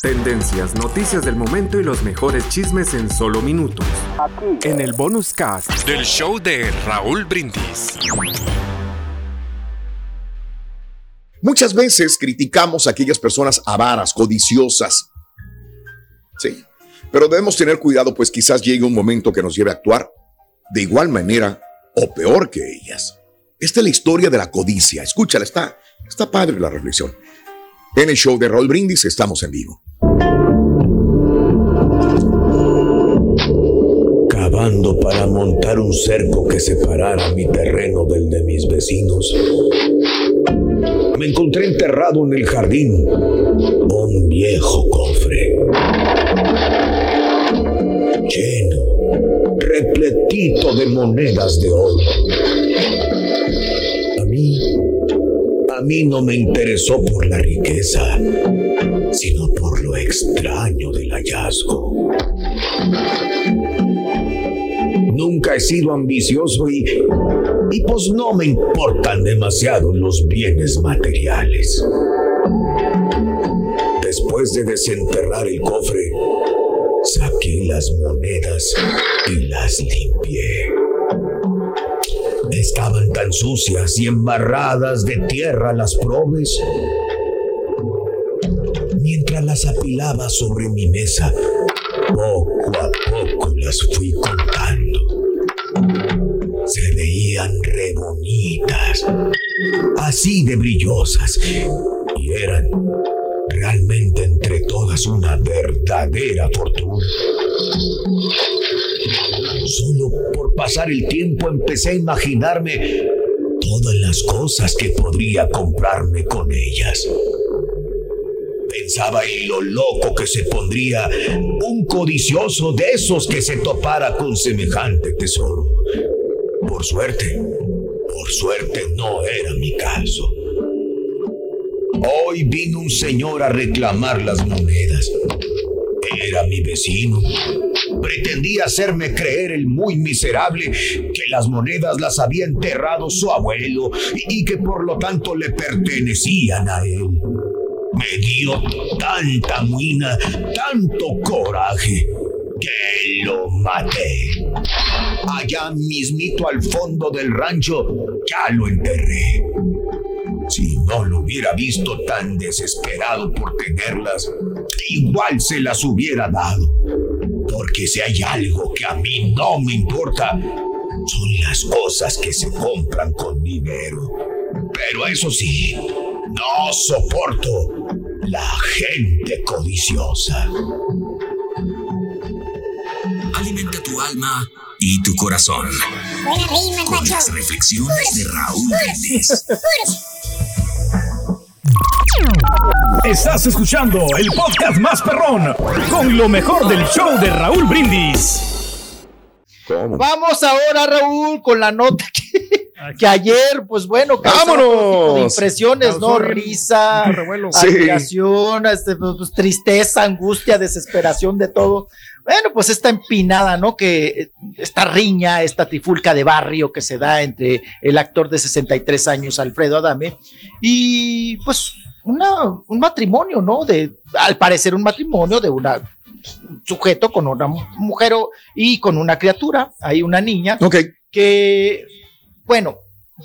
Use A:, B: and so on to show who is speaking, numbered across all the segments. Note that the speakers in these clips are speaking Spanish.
A: Tendencias, noticias del momento y los mejores chismes en solo minutos. En el bonus cast
B: del show de Raúl Brindis.
C: Muchas veces criticamos a aquellas personas avaras, codiciosas. Sí, pero debemos tener cuidado, pues quizás llegue un momento que nos lleve a actuar de igual manera o peor que ellas. Esta es la historia de la codicia. Escúchala, está, está padre la reflexión. En el show de Raúl Brindis estamos en vivo.
D: Cavando para montar un cerco que separara mi terreno del de mis vecinos. Me encontré enterrado en el jardín un viejo cofre. Lleno, repletito de monedas de oro. Mí no me interesó por la riqueza, sino por lo extraño del hallazgo. Nunca he sido ambicioso y, y pues no me importan demasiado los bienes materiales. Después de desenterrar el cofre, saqué las monedas y las limpié. Estaban tan sucias y embarradas de tierra las probes. Mientras las apilaba sobre mi mesa, poco a poco las fui contando. Se veían re bonitas, así de brillosas, y eran realmente entre todas una verdadera fortuna. Solo por pasar el tiempo empecé a imaginarme todas las cosas que podría comprarme con ellas. Pensaba en lo loco que se pondría un codicioso de esos que se topara con semejante tesoro. Por suerte, por suerte no era mi caso. Hoy vino un señor a reclamar las monedas. Era mi vecino. Pretendía hacerme creer el muy miserable que las monedas las había enterrado su abuelo y que por lo tanto le pertenecían a él. Me dio tanta muina, tanto coraje, que lo maté. Allá mismito al fondo del rancho ya lo enterré. Si no lo hubiera visto tan desesperado por tenerlas, igual se las hubiera dado. Porque si hay algo que a mí no me importa, son las cosas que se compran con dinero. Pero eso sí, no soporto la gente codiciosa.
E: Alimenta tu alma y tu corazón.
F: Buena rima,
E: Con las reflexiones de Raúl Brindis.
G: Estás escuchando el podcast más perrón con lo mejor del show de Raúl Brindis.
H: Vamos ahora, Raúl, con la nota que, que ayer, pues bueno,
C: ¡Vámonos!
H: de impresiones, ¿no? Risa.
C: Sí.
H: admiración, este, pues, pues, tristeza, angustia, desesperación de todo. Bueno, pues esta empinada, ¿no? Que eh, esta riña, esta trifulca de barrio que se da entre el actor de 63 años, Alfredo Adame, y pues una, un matrimonio, ¿no? De, al parecer un matrimonio de una un sujeto con una mu- mujer y con una criatura, hay una niña, que, bueno,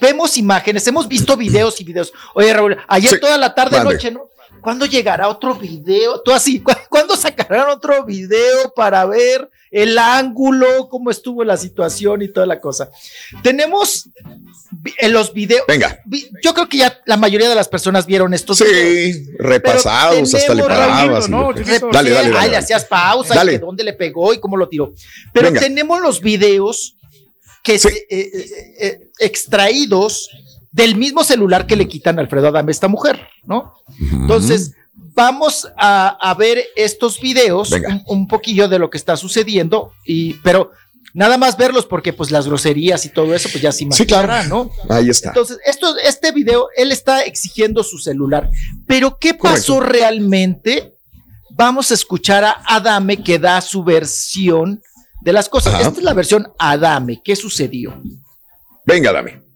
H: vemos imágenes, hemos visto videos y videos. Oye, Raúl, ayer
C: Sí,
H: toda la tarde,
C: mande.
H: noche, ¿no? ¿cuándo llegará otro video? Tú así, ¿cuándo sacarán otro video para ver el ángulo, cómo estuvo la situación y toda la cosa? Tenemos en los videos.
C: Venga.
H: Yo creo que ya la mayoría de las personas vieron estos
C: sí, repasados, hasta le parabas.
H: No, dale, dale, dale, le hacías pausa, y dónde le pegó y cómo lo tiró. Pero tenemos los videos que eh, eh, eh, extraídos del mismo celular que le quitan a Alfredo Adame a esta mujer, ¿no? Entonces, vamos a, ver estos videos, un, poquillo de lo que está sucediendo, y, pero nada más verlos porque pues las groserías y todo eso, pues ya se imaginará, sí, claro.
C: ¿no? Ahí está.
H: Entonces, esto, este video, él está exigiendo su celular, pero ¿qué pasó realmente? Vamos a escuchar a Adame que da su versión de las cosas. Esta es la versión Adame. ¿Qué sucedió?
C: Venga, Adame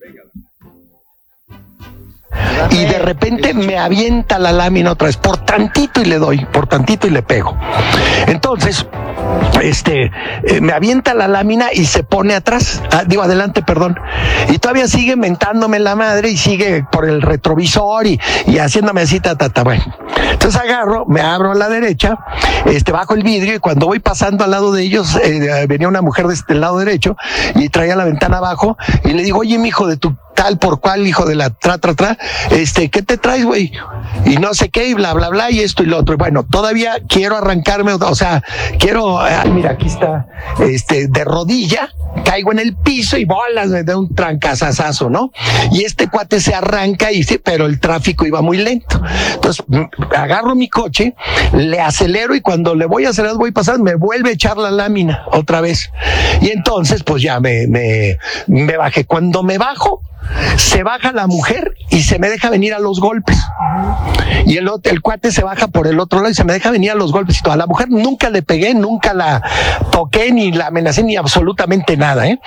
F: y de repente me avienta la lámina otra vez, por tantito y le doy, por tantito y le pego. Entonces, este, eh, me avienta la lámina y se pone atrás, ah, digo adelante, perdón, y todavía sigue mentándome la madre y sigue por el retrovisor y, y haciéndome así, ta, ta, bueno. Entonces agarro, me abro a la derecha, este, bajo el vidrio y cuando voy pasando al lado de ellos, eh, venía una mujer de este lado derecho y traía la ventana abajo y le digo, oye, mi hijo de tu tal por cual, hijo de la tra, tra, tra, este, ¿qué te traes, güey? Y no sé qué, y bla, bla, bla, y esto y lo otro. Y bueno, todavía quiero arrancarme, o sea, quiero, mira, aquí está, este, de rodilla, caigo en el piso y bolas, me da un trancazazazo, ¿no? Y este cuate se arranca y sí, pero el tráfico iba muy lento. Entonces, agarro mi coche, le acelero y cuando le voy a acelerar, voy a pasar, me vuelve a echar la lámina otra vez. Y entonces, pues ya me, me, me bajé. Cuando me bajo, se baja la mujer y se me deja venir a los golpes. Y el, el cuate se baja por el otro lado y se me deja venir a los golpes y toda. la mujer nunca le pegué, nunca la toqué, ni la amenacé, ni absolutamente nada. ¿eh?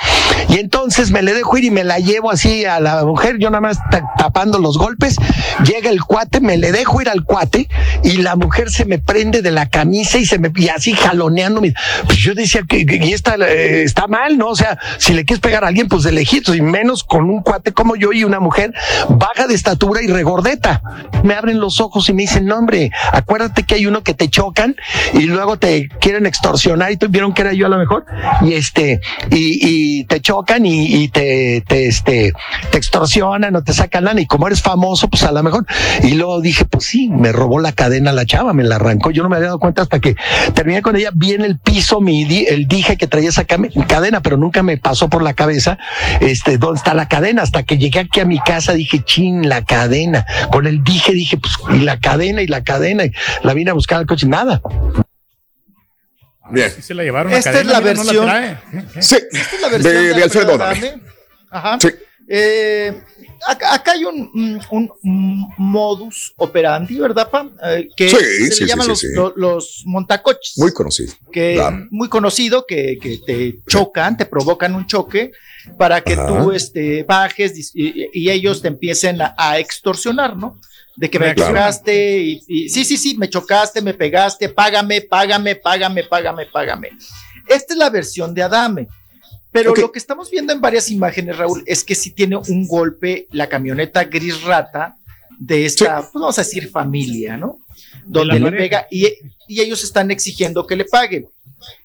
F: Y entonces me le dejo ir y me la llevo así a la mujer, yo nada más tapando los golpes. Llega el cuate, me le dejo ir al cuate y la mujer se me prende de la camisa y se me y así jaloneándome. Pues yo decía que, y está, eh, está mal, ¿no? O sea, si le quieres pegar a alguien, pues de lejitos y menos con un cuate como yo y una mujer baja de estatura y regordeta. Me abren los ojos y me dicen, no hombre, acuérdate que hay uno que te chocan y luego te quieren extorsionar y vieron que era yo a lo mejor y este, y, te chocan y, te, te, este, te extorsionan o te sacan lana y como eres famoso, pues a lo mejor. Y luego dije, pues sí, me robó la cadena la chava, me la arrancó. Yo no me había dado cuenta hasta que terminé con ella, vi en el piso mi, el dije que traía esa cadena, pero nunca me pasó por la cabeza, este, dónde está la cadena hasta que llegué aquí a mi casa dije, chin, la cadena. Con el dije, dije, pues, y la cadena, y la cadena, y la vine a buscar al coche, nada.
C: Bien.
G: se la llevaron
H: Esta es la versión.
C: sí.
H: Esta es la versión de,
C: de, Alfredo
H: Ajá. Sí. Eh, acá, hay un, un, modus operandi, ¿verdad, Pam? Eh, que se le llaman los, los, montacoches.
C: Muy conocido.
H: Que, muy conocido, que, que, te chocan, te provocan un choque para que tú este, bajes y, ellos te empiecen a, extorsionar, ¿no? De que me pegaste y, sí, sí, sí, me chocaste, me pegaste, págame, págame, págame, págame, págame. Esta es la versión de Adame. Pero lo que estamos viendo en varias imágenes, Raúl, es que sí tiene un golpe la camioneta gris rata de esta, pues vamos a decir, familia, ¿no? Donde le pega y, y, ellos están exigiendo que le pague.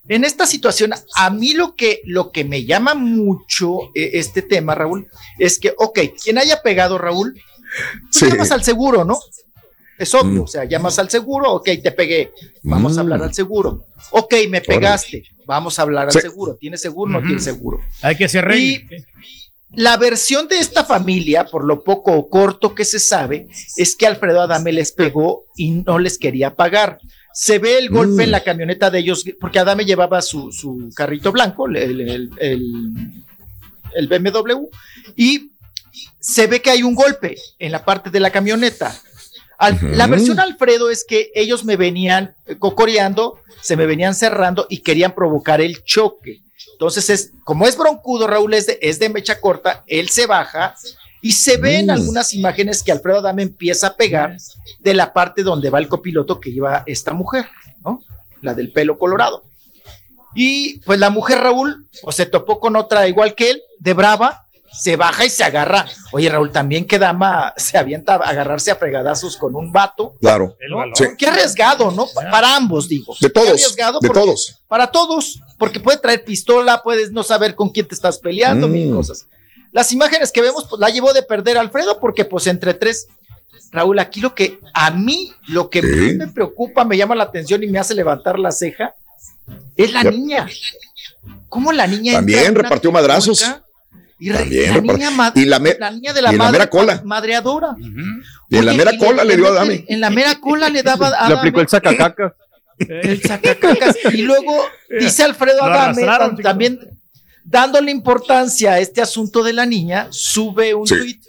H: En esta situación, a mí lo que, lo que me llama mucho eh, este tema, Raúl, es que, ok, quien haya pegado, Raúl, tú llamas al seguro, ¿no? Es obvio, mm. o sea, llamas al seguro, ok, te pegué, vamos a hablar mm. al seguro. Ok, me pegaste, vamos a hablar al seguro. ¿Tienes seguro? No tiene seguro.
G: Hay que ser
H: rey. la versión de esta familia, por lo poco o corto que se sabe, es que Alfredo Adame les pegó y no les quería pagar. Se ve el golpe en mm. la camioneta de ellos, porque Adame llevaba su, carrito blanco, el, el BMW, y se ve que hay un golpe en la parte de la camioneta. La versión Alfredo es que ellos me venían eh, cocoreando, se me venían cerrando y querían provocar el choque. Entonces, es, como es broncudo, Raúl es de, es de mecha corta, él se baja y se ven mm. algunas imágenes que Alfredo Dame empieza a pegar de la parte donde va el copiloto que lleva esta mujer, ¿no? La del pelo colorado. Y pues la mujer Raúl, o se topó con otra igual que él, de brava, se baja y se agarra. Oye, Raúl, también que dama se avienta a agarrarse a fregadazos con un vato.
C: Claro.
H: ¿no?
C: Sí.
H: Qué arriesgado, ¿no? Pa- Para ambos, digo.
C: De
H: Qué
C: todos,
H: arriesgado
C: de todos.
H: Para todos, porque puede traer pistola, puedes no saber con quién te estás peleando,
C: Mm.
H: mil cosas. Las imágenes que vemos, pues la llevó de perder Alfredo, porque pues entre tres, Raúl, aquí lo que a mí, lo que me preocupa, me llama la atención y me hace levantar la ceja, es la
C: Ya.
H: niña. ¿Cómo la niña
C: También repartió madrazos.
H: Y
C: También
H: la, niña
C: y la me-
H: la niña de la
C: y en la
H: madre
C: mera cola.
H: madreadora.
C: Y en la mera
H: y
C: cola le dio a Adame.
H: En la mera cola le daba a
I: Le aplicó el sacacaca.
H: el sacacacas. Y luego dice Alfredo Adame,
G: chico.
H: también dándole importancia a este asunto de la niña, sube un
C: Sí.
H: tuit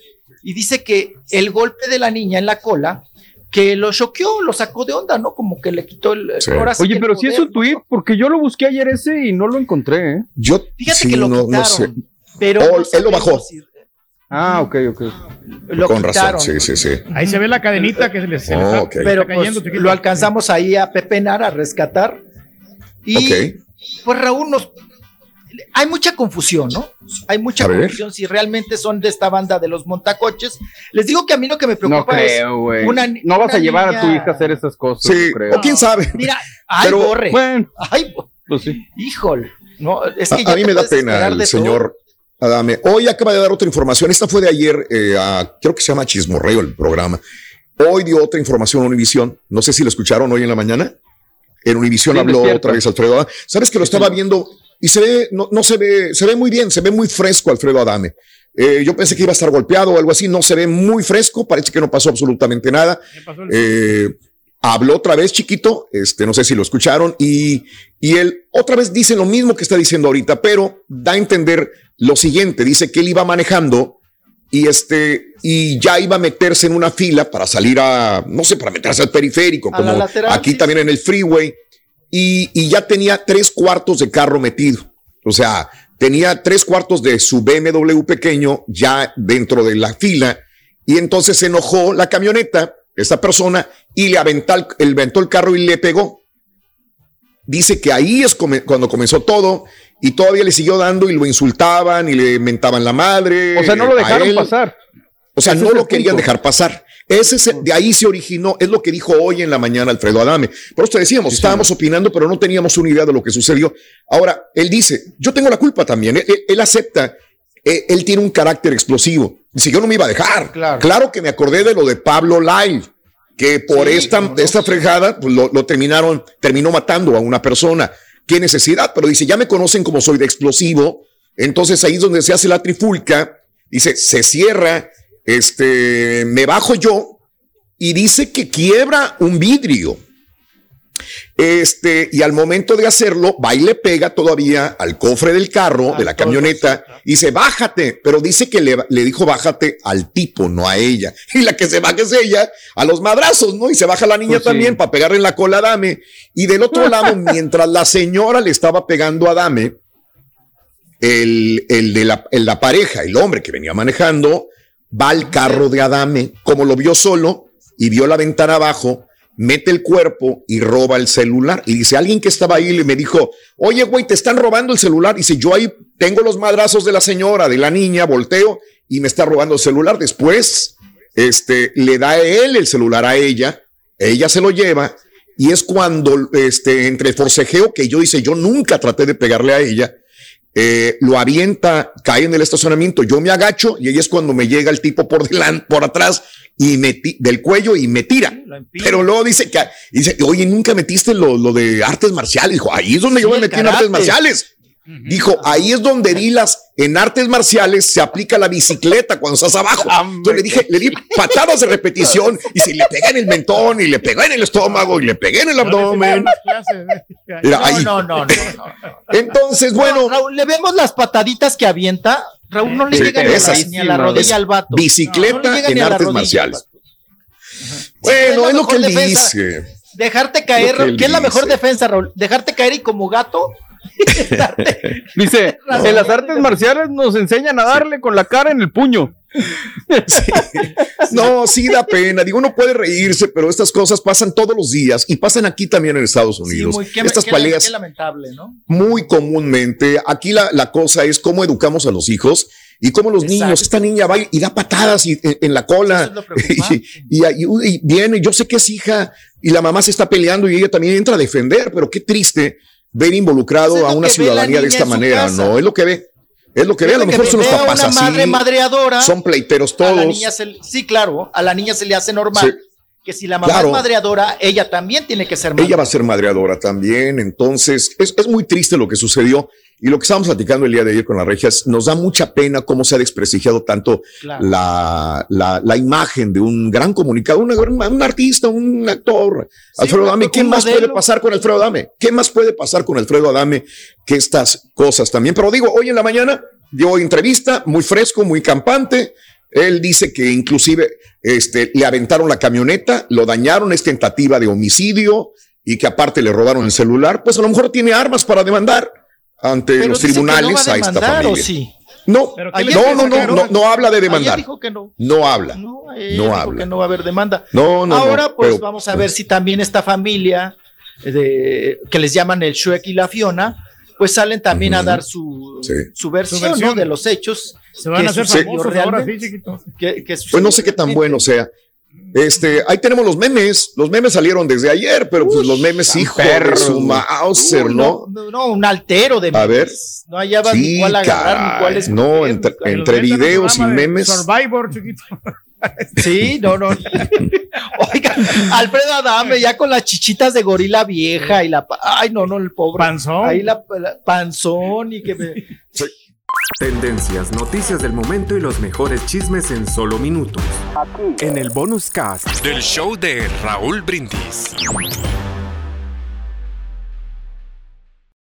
H: y dice que el golpe de la niña en la cola que lo choqueó, lo sacó de onda, ¿no? Como que le quitó el.
C: Sí.
H: ahora sí que
I: Oye, pero si es un tuit, porque yo lo busqué ayer ese y no lo encontré, ¿eh?
C: Yo
H: Fíjate
C: sí,
H: que lo
C: no,
H: quitaron.
C: no sé.
H: Pero
C: Oh,
H: no
C: él lo bajó.
H: si-
I: Ah, ok, ok.
H: Lo
C: Con
H: quitaron.
C: razón, sí, sí, sí.
G: Ahí se ve la cadenita que se le, se
C: Oh,
H: Pero
G: está
H: pues,
G: cayendo, chiquito.
H: lo alcanzamos ahí a pepenar, a rescatar. Y pues Raúl nos... Hay mucha confusión, ¿no? Hay mucha
C: A ver.
H: confusión si realmente son de esta banda de los montacoches. Les digo que a mí lo que me
I: No
H: preocupa
I: creo, güey.
H: una
I: No vas a llevar a tu hija a hacer esas cosas,
C: Sí,
I: creo.
C: o quién sabe.
H: es... Mira, ay,
C: Pero,
H: borre.
I: Bueno,
H: Ay,
I: pues sí.
H: híjole. No, es
C: A,
H: que ya
C: a mí me da pena el señor Adame. Hoy acaba de dar otra información. Esta fue de ayer, eh, a- creo que se llama Chismorreo el programa. Hoy dio otra información a Univisión. No sé si lo escucharon hoy en la mañana. En Univisión
I: Sí,
C: habló otra vez Alfredo Adame. Sabes que lo estaba viendo y se ve, no, no se ve, se ve muy bien, se ve muy fresco Alfredo Adame. Eh, yo pensé que iba a estar golpeado o algo así. No se ve muy fresco. Parece que no pasó absolutamente nada.
G: ¿Qué pasó el-
C: Eh, habló otra vez chiquito, este, no sé si lo escucharon, y, y él otra vez dice lo mismo que está diciendo ahorita, pero da a entender lo siguiente, dice que él iba manejando y este, y ya iba a meterse en una fila para salir a, no sé, para meterse al periférico,
H: A
C: como
H: lateral,
C: aquí
H: sí,
C: también en el freeway, y, y ya tenía tres cuartos de carro metido, o sea, tenía tres cuartos de su BMW pequeño ya dentro de la fila, y entonces se enojó la camioneta, esta persona, y le aventó el, aventó el carro y le pegó. Dice que ahí es come- cuando comenzó todo y todavía le siguió dando y lo insultaban y le mentaban la madre.
I: O sea, no lo dejaron pasar.
C: O sea,
I: Ese
C: no lo querían
I: punto.
C: dejar pasar. Ese es el- de ahí se originó, es lo que dijo hoy en la mañana Alfredo Adame. Por eso te decíamos, estábamos opinando, pero no teníamos una idea de lo que sucedió. Ahora, él dice, yo tengo la culpa también. Él acepta, eh, él tiene un carácter explosivo. Dice, yo no me iba a dejar.
H: Claro.
C: que me acordé de lo de Pablo Live, que por
H: Sí,
C: esta,
H: no.
C: esta fregada pues, lo, lo terminaron, terminó matando a una persona. ¿Qué necesidad? Pero dice, ya me conocen como soy de explosivo. Entonces ahí es donde se hace la trifulca. Dice, se cierra, este, me bajo yo y dice que quiebra un vidrio. Este, y al momento de hacerlo, va y le pega todavía al cofre del carro, de la camioneta, y dice, bájate, pero dice que le, le dijo, bájate al tipo, no a ella. Y la que se baja es ella, a los madrazos, ¿no? Y se baja la niña
I: Pues sí.
C: también para pegarle en la cola a Dame. Y del otro lado, mientras la señora le estaba pegando a Dame, el, el de la, el- la pareja, el hombre que venía manejando, va al carro de Adame, como lo vio solo y vio la ventana abajo, mete el cuerpo y roba el celular. Y dice, alguien que estaba ahí le me dijo, oye, güey, te están robando el celular. Dice, yo ahí tengo los madrazos de la señora, de la niña, volteo y me está robando el celular. Después, este, le da él el celular a ella, ella se lo lleva y es cuando, este, entre forcejeo que yo dice, yo nunca traté de pegarle a ella, eh, lo avienta, cae en el estacionamiento, yo me agacho y ahí es cuando me llega el tipo por delante, por atrás y me ti- del cuello y me tira. Pero luego dice que, dice, oye, nunca metiste lo, lo de artes marciales. Dijo, ahí es donde yo me metí en artes
H: karate.
C: marciales. Dijo, ahí es donde di las, en artes marciales se aplica la bicicleta cuando estás abajo. Yo le dije, le di patadas de repetición y si le pegué en el mentón y le pegué en el estómago y le pegué en el abdomen.
G: eh.
C: Mira, ahí.
H: no, no, no, no.
C: Entonces, bueno,
H: No, Raúl, le vemos las pataditas que avienta. Raúl no le llega ni a, la,
C: esas.
H: ni a la rodilla al vato.
C: bicicleta en artes marciales. Bueno,
H: es
C: lo que él dice.
H: Dejarte caer, ¿qué es la mejor defensa, Raúl? Dejarte caer y como gato.
I: Dice, en las artes marciales nos enseñan a darle con la cara en el puño.
C: No, sí da pena. Digo, uno puede reírse, pero estas cosas pasan todos los días y pasan aquí también en Estados
H: Sí,
C: Unidos.
H: muy, qué,
C: estas
H: qué-
C: peleas
H: qué lamentable, ¿no?
C: muy comúnmente. Aquí la, la cosa es cómo educamos a los hijos Y como los niños, esta niña va y da patadas y, en, la cola y, y, viene, yo sé que es hija y la mamá se está peleando y ella también entra a defender, pero qué triste ver involucrado a una ciudadanía de esta manera, ¿no? Es lo que ve. Es lo que ve, a lo mejor son los papás
H: una madre madreadora,
C: son pleiteros todos.
H: sí, claro, a la niña se le hace normal. Que si la mamá es madreadora, ella también tiene que ser
C: madre. Ella va a ser madreadora también. Entonces, es, es muy triste lo que sucedió. Y lo que estábamos platicando el día de ayer con las regias, nos da mucha pena cómo se ha desprestigiado tanto la, la, la, imagen de un gran comunicador, un, un artista, un actor. Alfredo Adame, ¿qué más puede pasar con Alfredo Adame? ¿Qué más puede pasar con Alfredo Adame que estas cosas también? Pero digo, hoy en la mañana dio entrevista, muy fresco, muy campante. Él dice que inclusive este, le aventaron la camioneta, lo dañaron, es tentativa de homicidio y que aparte le robaron el celular. Pues a lo mejor tiene armas para demandar ante los tribunales a, esta familia.
H: Sí?
C: No, no, no, no, no, no, habla de demandar. Dijo que no. no habla. No, no habla.
H: Que no va a haber demanda.
C: No, no.
H: Ahora, pues vamos a ver si también esta familia de, que les llaman el Shrek y la Fiona, pues salen también a dar su, su, versión, de los hechos.
I: Se van a hacer famosos ahora, sí, chiquito.
C: pues no sé qué tan bueno sea. Este, ahí tenemos los memes. Los memes salieron desde ayer, pero pues los memes, hijo de su Mauser, ¿no?
H: ¿no? un altero de memes.
C: A ver.
H: No hallaba sí, ni cuál agarrar, ni cuál es.
C: No, entre, entre videos y memes.
I: Survivor, chiquito.
H: Sí, no, no. Oiga, Alfredo Adame ya con las chichitas de gorila vieja y la. Ay, no, no, el pobre.
I: Panzón.
H: Ahí la, panzón y que me.
A: Tendencias, noticias del momento y los mejores chismes en solo minutos. Aquí. En el bonus cast
B: del show de Raúl Brindis.